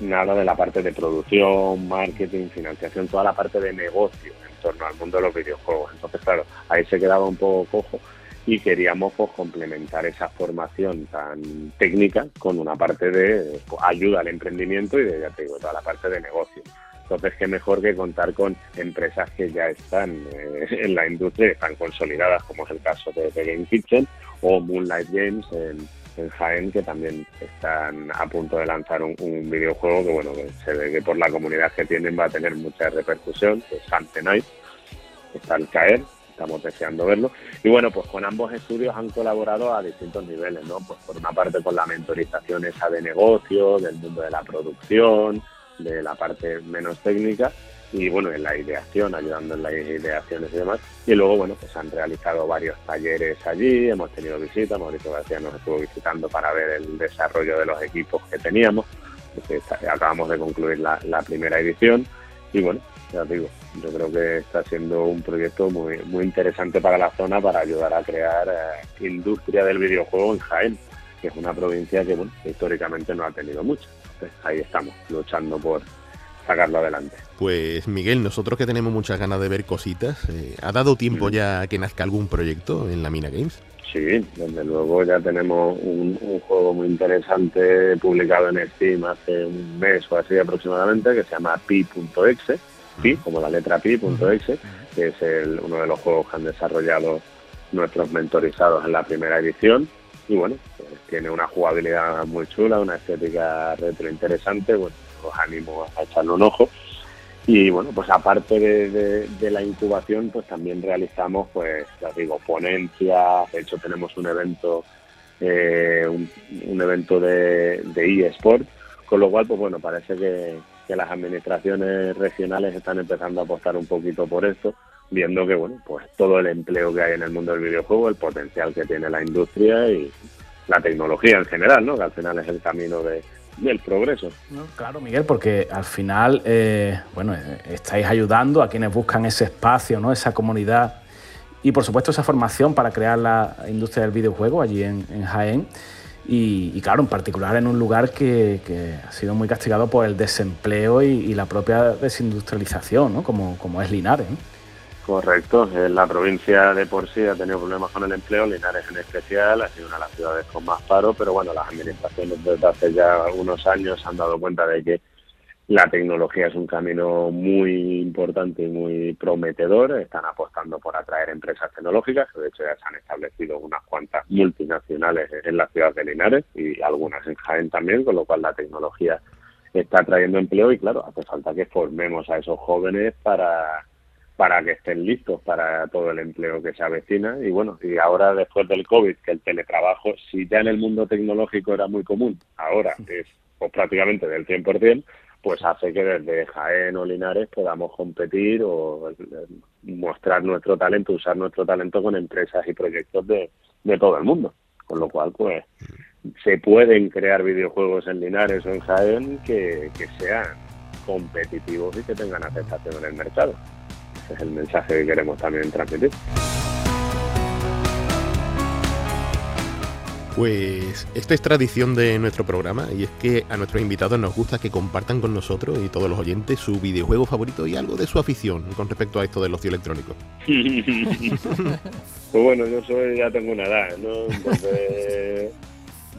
nada de la parte de producción, marketing, financiación, toda la parte de negocio en torno al mundo de los videojuegos. Entonces, claro, ahí se quedaba un poco cojo y queríamos pues, complementar esa formación tan técnica con una parte de pues, ayuda al emprendimiento y de, ya te digo, toda la parte de negocio. Entonces, qué mejor que contar con empresas que ya están eh, (laughs) en la industria, están consolidadas, como es el caso de, Game Kitchen o Moonlight Games en, Jaén, que también están a punto de lanzar un, videojuego que, bueno, se ve que por la comunidad que tienen va a tener mucha repercusión, que es Night, está al caer, estamos deseando verlo. Y bueno, pues con ambos estudios han colaborado a distintos niveles, ¿no? Pues por una parte con la mentorización esa de negocio, del mundo de la producción, de la parte menos técnica y bueno, en la ideación, ayudando en las ideaciones y demás. Y luego, bueno, pues han realizado varios talleres allí, hemos tenido visitas, Mauricio García nos estuvo visitando para ver el desarrollo de los equipos que teníamos, acabamos de concluir la, primera edición y bueno, ya digo, yo creo que está siendo un proyecto muy, muy interesante para la zona para ayudar a crear eh, industria del videojuego en Jaén que es una provincia que, bueno, históricamente no ha tenido mucho. Entonces, ahí estamos, luchando por sacarlo adelante. Pues Miguel, nosotros que tenemos muchas ganas de ver cositas, eh, ¿ha dado tiempo ya que nazca algún proyecto en la Mina Games? Sí, desde luego ya tenemos un, juego muy interesante publicado en Steam hace un mes o así aproximadamente que se llama pi.exe, pi como la letra pi.exe, que es el, uno de los juegos que han desarrollado nuestros mentorizados en la primera edición y bueno, pues tiene una jugabilidad muy chula, una estética retro interesante, bueno, os animo a echarle un ojo. Y bueno, pues aparte de, la incubación, pues también realizamos, pues ya digo, ponencias, de hecho tenemos un evento, eh, un, evento de, de eSport, con lo cual, pues bueno, parece que, que las administraciones regionales están empezando a apostar un poquito por esto viendo que bueno pues todo el empleo que hay en el mundo del videojuego, el potencial que tiene la industria y la tecnología en general, ¿no? que al final es el camino de, del progreso. claro, Miguel, porque al final, eh, bueno, eh, estáis ayudando a quienes buscan ese espacio, ¿no? esa comunidad y por supuesto esa formación para crear la industria del videojuego allí en, Jaén. Y, claro, en particular en un lugar que, ha sido muy castigado por el desempleo y, la propia desindustrialización, ¿no? como, como es Linares. Correcto, la provincia de por sí ha tenido problemas con el empleo, Linares en especial, ha sido una de las ciudades con más paro, pero bueno, las administraciones desde hace ya algunos años han dado cuenta de que la tecnología es un camino muy importante y muy prometedor, están apostando por atraer empresas tecnológicas, de hecho ya se han establecido unas cuantas multinacionales en la ciudad de Linares y algunas en Jaén también, con lo cual la tecnología está trayendo empleo y claro, hace falta que formemos a esos jóvenes para para que estén listos para todo el empleo que se avecina. Y bueno, y ahora después del COVID, que el teletrabajo, si ya en el mundo tecnológico era muy común, ahora es pues, prácticamente del 100%, pues hace que desde Jaén o Linares podamos competir o eh, mostrar nuestro talento, usar nuestro talento con empresas y proyectos de, de todo el mundo. Con lo cual, pues, se pueden crear videojuegos en Linares o en Jaén que, que sean competitivos y que tengan aceptación en el mercado es el mensaje que queremos también transmitir. Pues esta es tradición de nuestro programa y es que a nuestros invitados nos gusta que compartan con nosotros y todos los oyentes su videojuego favorito y algo de su afición con respecto a esto del ocio electrónico. (laughs) pues bueno, yo soy, ya tengo una edad, ¿no? Entonces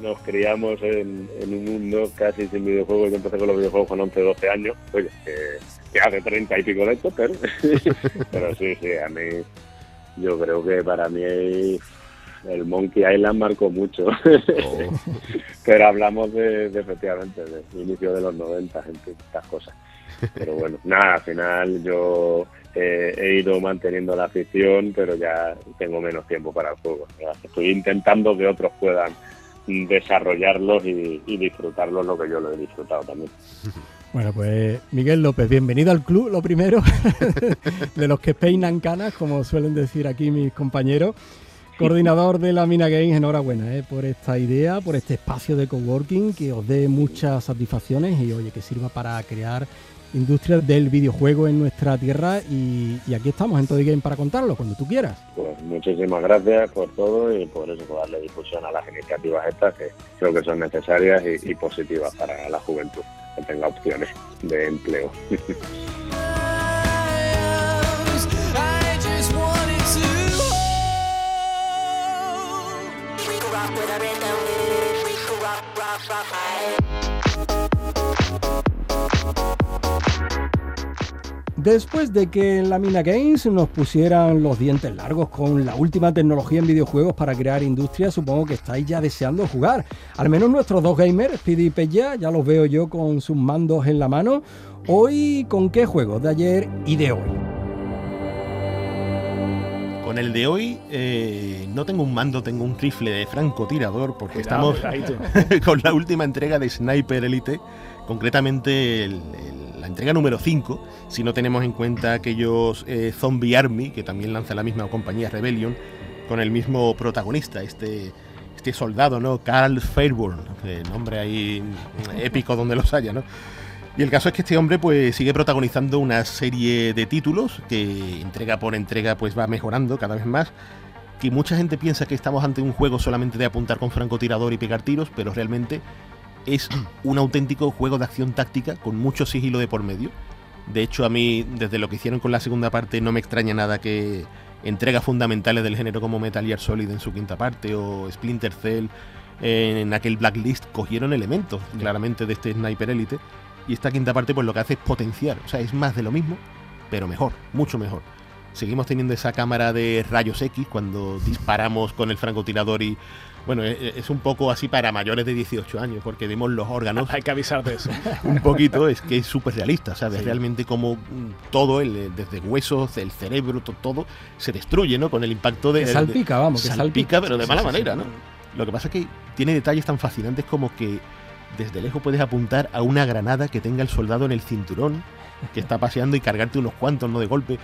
nos criamos en, un mundo casi sin videojuegos. Yo empecé con los videojuegos con 11, 12 años. Oye, que que hace treinta y pico de esto, pero, (laughs) pero sí, sí, a mí yo creo que para mí el Monkey Island marcó mucho. Oh. (laughs) pero hablamos de, efectivamente del inicio de los 90, entre estas cosas. Pero bueno, (laughs) nada, al final yo he ido manteniendo la afición, pero ya tengo menos tiempo para el juego. Estoy intentando que otros puedan desarrollarlos y, disfrutarlos lo que yo lo he disfrutado también. (laughs) Bueno, pues Miguel López, bienvenido al club, lo primero, (laughs) de los que peinan canas, como suelen decir aquí mis compañeros. Coordinador de la Mina Games, enhorabuena eh, por esta idea, por este espacio de coworking que os dé muchas satisfacciones y oye, que sirva para crear industria del videojuego en nuestra tierra y, aquí estamos en Todo Game para contarlo, cuando tú quieras. Pues muchísimas gracias por todo y por eso, por darle difusión a las iniciativas estas que creo que son necesarias y positivas para la juventud que tenga opciones de empleo. (laughs) Después de que en la Mina Games nos pusieran los dientes largos con la última tecnología en videojuegos para crear industria, supongo que estáis ya deseando jugar. Al menos nuestros dos gamers, Speedy y Pella, ya los veo yo con sus mandos en la mano. Hoy, ¿con qué juegos de ayer y de hoy? Con el de hoy eh, no tengo un mando, tengo un rifle de francotirador porque estamos (laughs) con la última entrega de Sniper Elite, concretamente el la entrega número 5, si no tenemos en cuenta aquellos eh, Zombie Army, que también lanza la misma compañía Rebellion, con el mismo protagonista, este, este soldado, ¿no? Carl Fairburn, nombre ahí épico donde los haya, ¿no? Y el caso es que este hombre pues sigue protagonizando una serie de títulos que entrega por entrega pues va mejorando cada vez más que mucha gente piensa que estamos ante un juego solamente de apuntar con francotirador y pegar tiros, pero realmente es un auténtico juego de acción táctica con mucho sigilo de por medio. De hecho, a mí, desde lo que hicieron con la segunda parte, no me extraña nada que entregas fundamentales del género como Metal Gear Solid en su quinta parte o Splinter Cell en aquel Blacklist cogieron elementos claramente de este Sniper Elite y esta quinta parte pues lo que hace es potenciar, o sea, es más de lo mismo, pero mejor, mucho mejor. Seguimos teniendo esa cámara de rayos X cuando disparamos con el francotirador y bueno, e, e, es un poco así para mayores de 18 años, porque vemos los órganos. (laughs) Hay que avisar de eso. (laughs) un poquito, es que es súper realista, ¿sabes? Realmente como mm, todo, el, desde huesos, el cerebro, todo, se destruye, ¿no? Con el impacto de... Que salpica, vamos, que salpica, pero de mala manera, ¿no? Lo que pasa es que tiene detalles tan fascinantes como que desde lejos puedes apuntar a una granada que tenga el soldado en el cinturón, que está paseando y cargarte unos cuantos, ¿no? De golpe.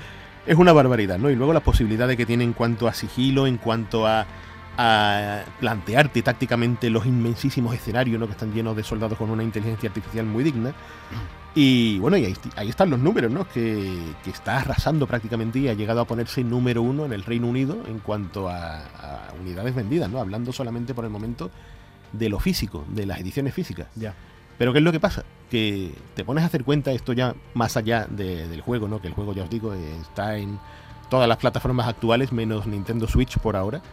Es una barbaridad, ¿no? Y luego las posibilidades que tiene en cuanto a sigilo, en cuanto a a plantearte tácticamente los inmensísimos escenarios ¿no? que están llenos de soldados con una inteligencia artificial muy digna. Y bueno, y ahí, están los números, ¿no? Que, está arrasando prácticamente y ha llegado a ponerse número uno en el Reino Unido en cuanto a, unidades vendidas, ¿no? Hablando solamente por el momento de lo físico, de las ediciones físicas. Ya. Pero ¿qué es lo que pasa? Que te pones a hacer cuenta, esto ya más allá del juego, ¿no? Que el juego, ya os digo, está en todas las plataformas actuales, menos Nintendo Switch por ahora.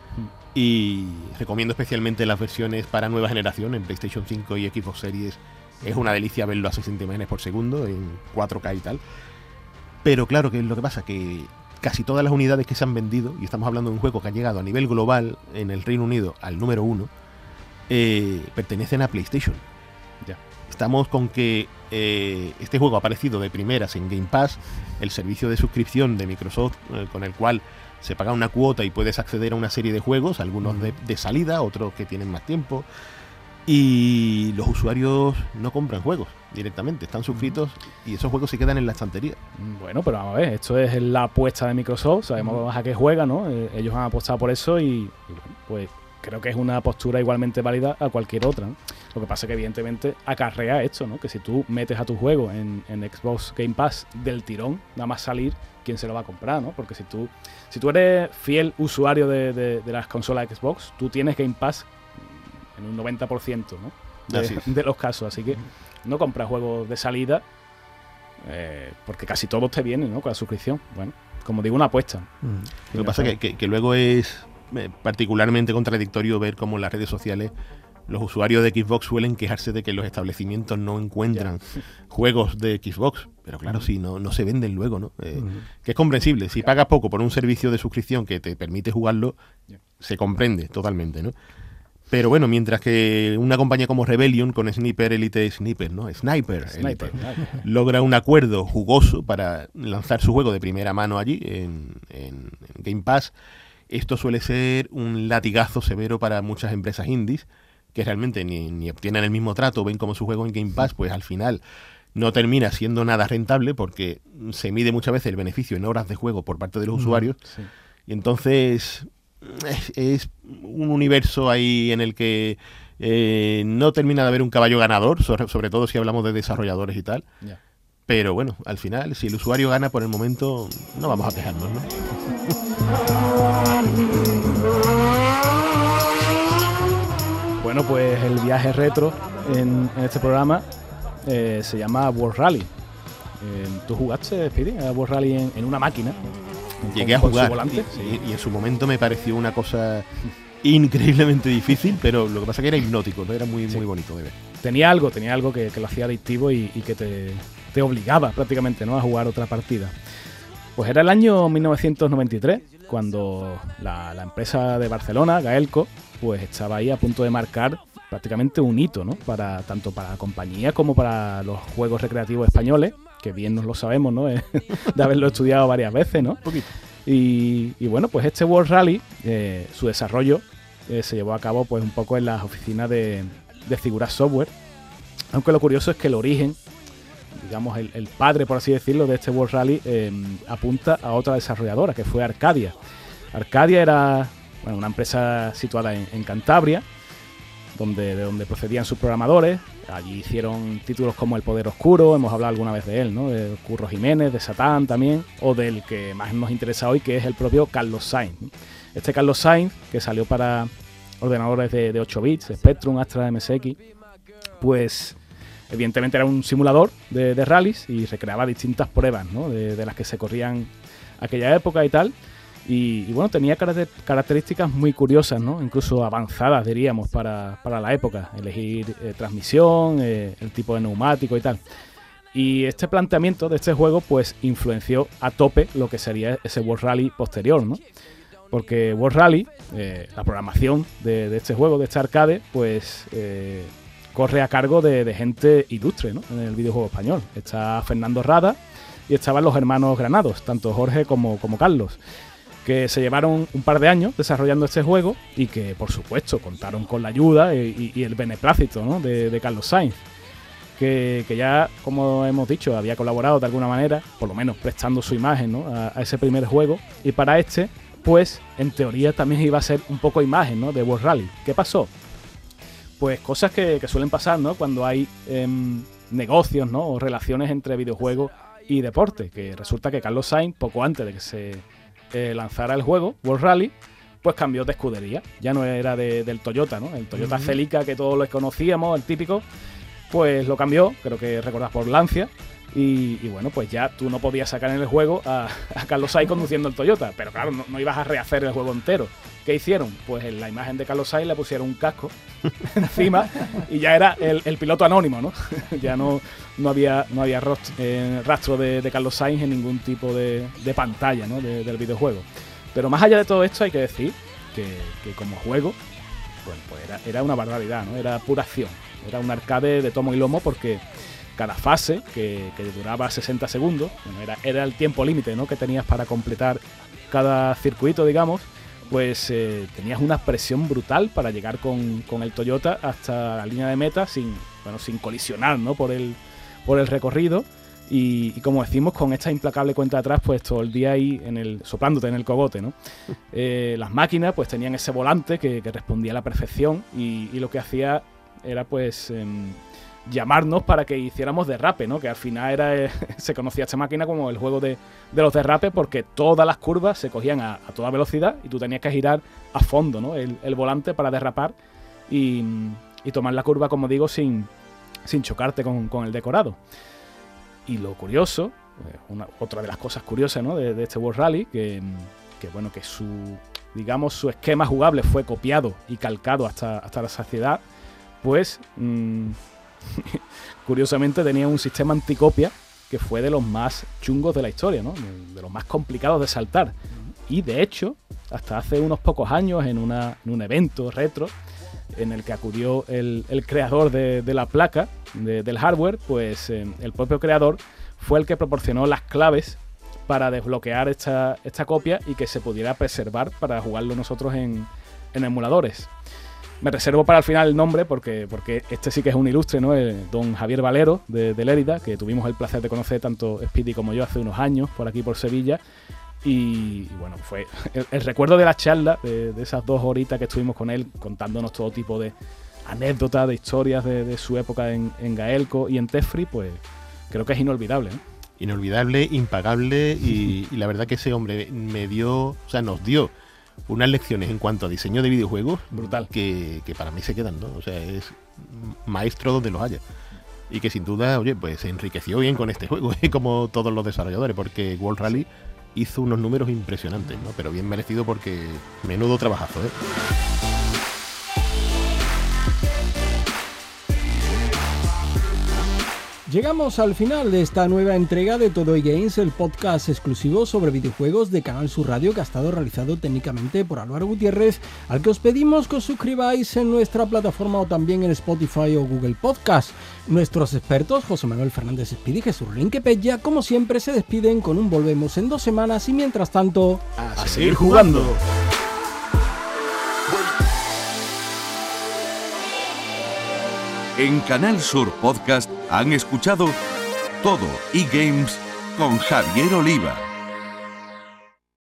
Y recomiendo especialmente las versiones para nueva generación en PlayStation 5 y Xbox Series. Es una delicia verlo a 60 imágenes por segundo en 4K y tal. Pero claro, que es lo que pasa? Que casi todas las unidades que se han vendido, y estamos hablando de un juego que ha llegado a nivel global en el Reino Unido al número uno, eh, pertenecen a PlayStation. Estamos con que eh, este juego ha aparecido de primeras en Game Pass, el servicio de suscripción de Microsoft eh, con el cual se paga una cuota y puedes acceder a una serie de juegos, algunos de, salida, otros que tienen más tiempo. Y los usuarios no compran juegos directamente, están suscritos y esos juegos se quedan en la estantería. Bueno, pero vamos a ver, esto es la apuesta de Microsoft, sabemos a qué juega, ¿no? Eh, ellos han apostado por eso y, pues creo que es una postura igualmente válida a cualquier otra. Lo que pasa es que evidentemente acarrea esto, ¿no? Que si tú metes a tu juego en, Xbox Game Pass del tirón, nada más salir, ¿quién se lo va a comprar, no? Porque si tú, si tú eres fiel usuario de, las consolas Xbox, tú tienes Game Pass en un 90%, ¿no? De, los casos. Así que no compras juegos de salida eh, porque casi todos te vienen, ¿no? Con la suscripción. Bueno, como digo, una apuesta. Mm. Lo que pasa es que, luego es eh, particularmente contradictorio ver cómo las redes sociales los usuarios de Xbox suelen quejarse de que los establecimientos no encuentran (laughs) juegos de Xbox. Pero claro, si no, no se venden luego, ¿no? Eh, que es comprensible. Si pagas poco por un servicio de suscripción que te permite jugarlo, se comprende totalmente, ¿no? Pero bueno, mientras que una compañía como Rebellion con Sniper Elite Sniper, ¿no? Sniper, Elite, logra un acuerdo jugoso para lanzar su juego de primera mano allí en, en Game Pass, esto suele ser un latigazo severo para muchas empresas indies que realmente ni, obtienen el mismo trato, ven como su juego en Game Pass, pues al final no termina siendo nada rentable porque se mide muchas veces el beneficio en horas de juego por parte de los usuarios. Y entonces es, un universo ahí en el que eh, no termina de haber un caballo ganador, sobre, todo si hablamos de desarrolladores y tal. Pero bueno, al final, si el usuario gana por el momento, no vamos a quejarnos, ¿no? (laughs) Bueno, pues el viaje retro en, este programa eh, se llama World Rally. Eh, ¿Tú jugaste, Speedy, a World Rally en, una máquina? Llegué a jugar y, en su momento me pareció una cosa increíblemente difícil, pero lo que pasa es que era hipnótico, era muy, muy bonito de ver. Tenía algo, tenía algo que, lo hacía adictivo y, que te, obligaba prácticamente ¿no? a jugar otra partida. Pues era el año 1993 cuando la, la empresa de Barcelona, Gaelco, pues estaba ahí a punto de marcar prácticamente un hito, ¿no? Para, tanto para la compañía como para los juegos recreativos españoles, que bien nos lo sabemos, ¿no? (laughs) de haberlo estudiado varias veces, ¿no? Y, y, bueno, pues este World Rally, eh, su desarrollo eh, se llevó a cabo pues un poco en las oficinas de, de Figuras Software. Aunque lo curioso es que el origen, digamos, el, padre, por así decirlo, de este World Rally eh, apunta a otra desarrolladora, que fue Arcadia. Arcadia era bueno, una empresa situada en, Cantabria, donde, de donde procedían sus programadores. Allí hicieron títulos como El Poder Oscuro, hemos hablado alguna vez de él, ¿no? De Curro Jiménez, de Satán también, o del que más nos interesa hoy, que es el propio Carlos Sainz. Este Carlos Sainz, que salió para ordenadores de, 8 bits, Spectrum, Astra, MSX, pues evidentemente era un simulador de, de rallies y recreaba distintas pruebas ¿no? de, de, las que se corrían aquella época y tal. Y, bueno, tenía características muy curiosas, ¿no? incluso avanzadas, diríamos, para, para la época. Elegir eh, transmisión, eh, el tipo de neumático y tal. Y este planteamiento de este juego, pues influenció a tope lo que sería ese World Rally posterior, ¿no? Porque World Rally, eh, la programación de, este juego, de este arcade, pues corre a cargo de, gente ilustre ¿no? en el videojuego español. Está Fernando Rada y estaban los hermanos Granados, tanto Jorge como, como Carlos que se llevaron un par de años desarrollando este juego y que, por supuesto, contaron con la ayuda y, el beneplácito de, Carlos Sainz, que, ya, como hemos dicho, había colaborado de alguna manera, por lo menos prestando su imagen a, ese primer juego, y para este, pues, en teoría también iba a ser un poco imagen de World Rally. ¿Qué pasó? Pues cosas que, suelen pasar cuando hay em, negocios ¿no? o relaciones entre videojuegos y deporte, que resulta que Carlos Sainz, poco antes de que se eh, lanzara el juego, World Rally, pues cambió de escudería. Ya no era del Toyota, ¿no? El Toyota Celica que todos lo conocíamos, el típico, pues lo cambió, creo que recordás por Lancia. Y, bueno, pues ya tú no podías sacar en el juego a, Carlos Sainz conduciendo el Toyota, pero claro, no, ibas a rehacer el juego entero. ¿Qué hicieron? Pues en la imagen de Carlos Sainz le pusieron un casco (laughs) encima y ya era el, piloto anónimo, ¿no? (laughs) ya no, no había, no había eh, rastro, de, Carlos Sainz en ningún tipo de, pantalla ¿no? del videojuego. Pero más allá de todo esto hay que decir que, como juego, bueno, pues era, era una barbaridad, ¿no? Era pura acción. Era un arcade de tomo y lomo porque cada fase, que, duraba 60 segundos, era, era el tiempo límite ¿no? que tenías para completar cada circuito, digamos, pues eh, tenías una presión brutal para llegar con, el Toyota hasta la línea de meta sin, bueno, sin colisionar ¿no? por, el, por el recorrido. Y, como decimos, con esta implacable cuenta atrás, pues todo el día ahí en el, soplándote en el cogote, ¿no? (laughs) Eh, las máquinas pues tenían ese volante que, respondía a la perfección y, lo que hacía era pues... Em, llamarnos para que hiciéramos derrape, ¿no? Que al final era eh, (laughs) se conocía esta máquina como el juego de, los derrapes porque todas las curvas se cogían a, toda velocidad y tú tenías que girar a fondo, ¿no? El, volante para derrapar y, tomar la curva, como digo, sin, sin chocarte con, el decorado. Y lo curioso, eh, otra de las cosas curiosas, ¿no? De, este World Rally, que, bueno, que su, digamos, su esquema jugable fue copiado y calcado hasta, hasta la saciedad, pues... Mm, (laughs) curiosamente tenía un sistema anticopia que fue de los más chungos de la historia, ¿no? de los más complicados de saltar. Y de hecho, hasta hace unos pocos años, en, un evento retro, en el que acudió el, creador de, la placa del hardware, pues eh, el propio creador fue el que proporcionó las claves para desbloquear esta, copia y que se pudiera preservar para jugarlo nosotros en emuladores. Me reservo para el final el nombre porque, porque este sí que es un ilustre, ¿no? don Javier Valero de, de Lérida, que tuvimos el placer de conocer tanto Speedy como yo hace unos años por aquí por Sevilla. Y, bueno, fue el, recuerdo de la charla, de, esas dos horitas que estuvimos con él contándonos todo tipo de anécdotas, de historias de, su época en, Gaelco y en Tefri, pues creo que es inolvidable. Inolvidable, impagable y, y la verdad que ese hombre me dio, o sea, nos dio unas lecciones en cuanto a diseño de videojuegos brutal que, para mí se quedan, ¿no? O sea, es maestro donde los haya. Y que sin duda, oye, pues se enriqueció bien con este juego, ¿eh? (laughs) como todos los desarrolladores, porque World Rally hizo unos números impresionantes, ¿no? Pero bien merecido porque menudo trabajazo, ¿eh? Llegamos al final de esta nueva entrega de Todo y Games, el podcast exclusivo sobre videojuegos de Canal Sur Radio que ha estado realizado técnicamente por Álvaro Gutiérrez, al que os pedimos que os suscribáis en nuestra plataforma o también en Spotify o Google Podcast. Nuestros expertos, José Manuel Fernández Espíritu y Jesús Rinquepella, como siempre, se despiden con un volvemos en dos semanas y mientras tanto, a, seguir jugando. En Canal Sur Podcast han escuchado todo eGames con Javier Oliva.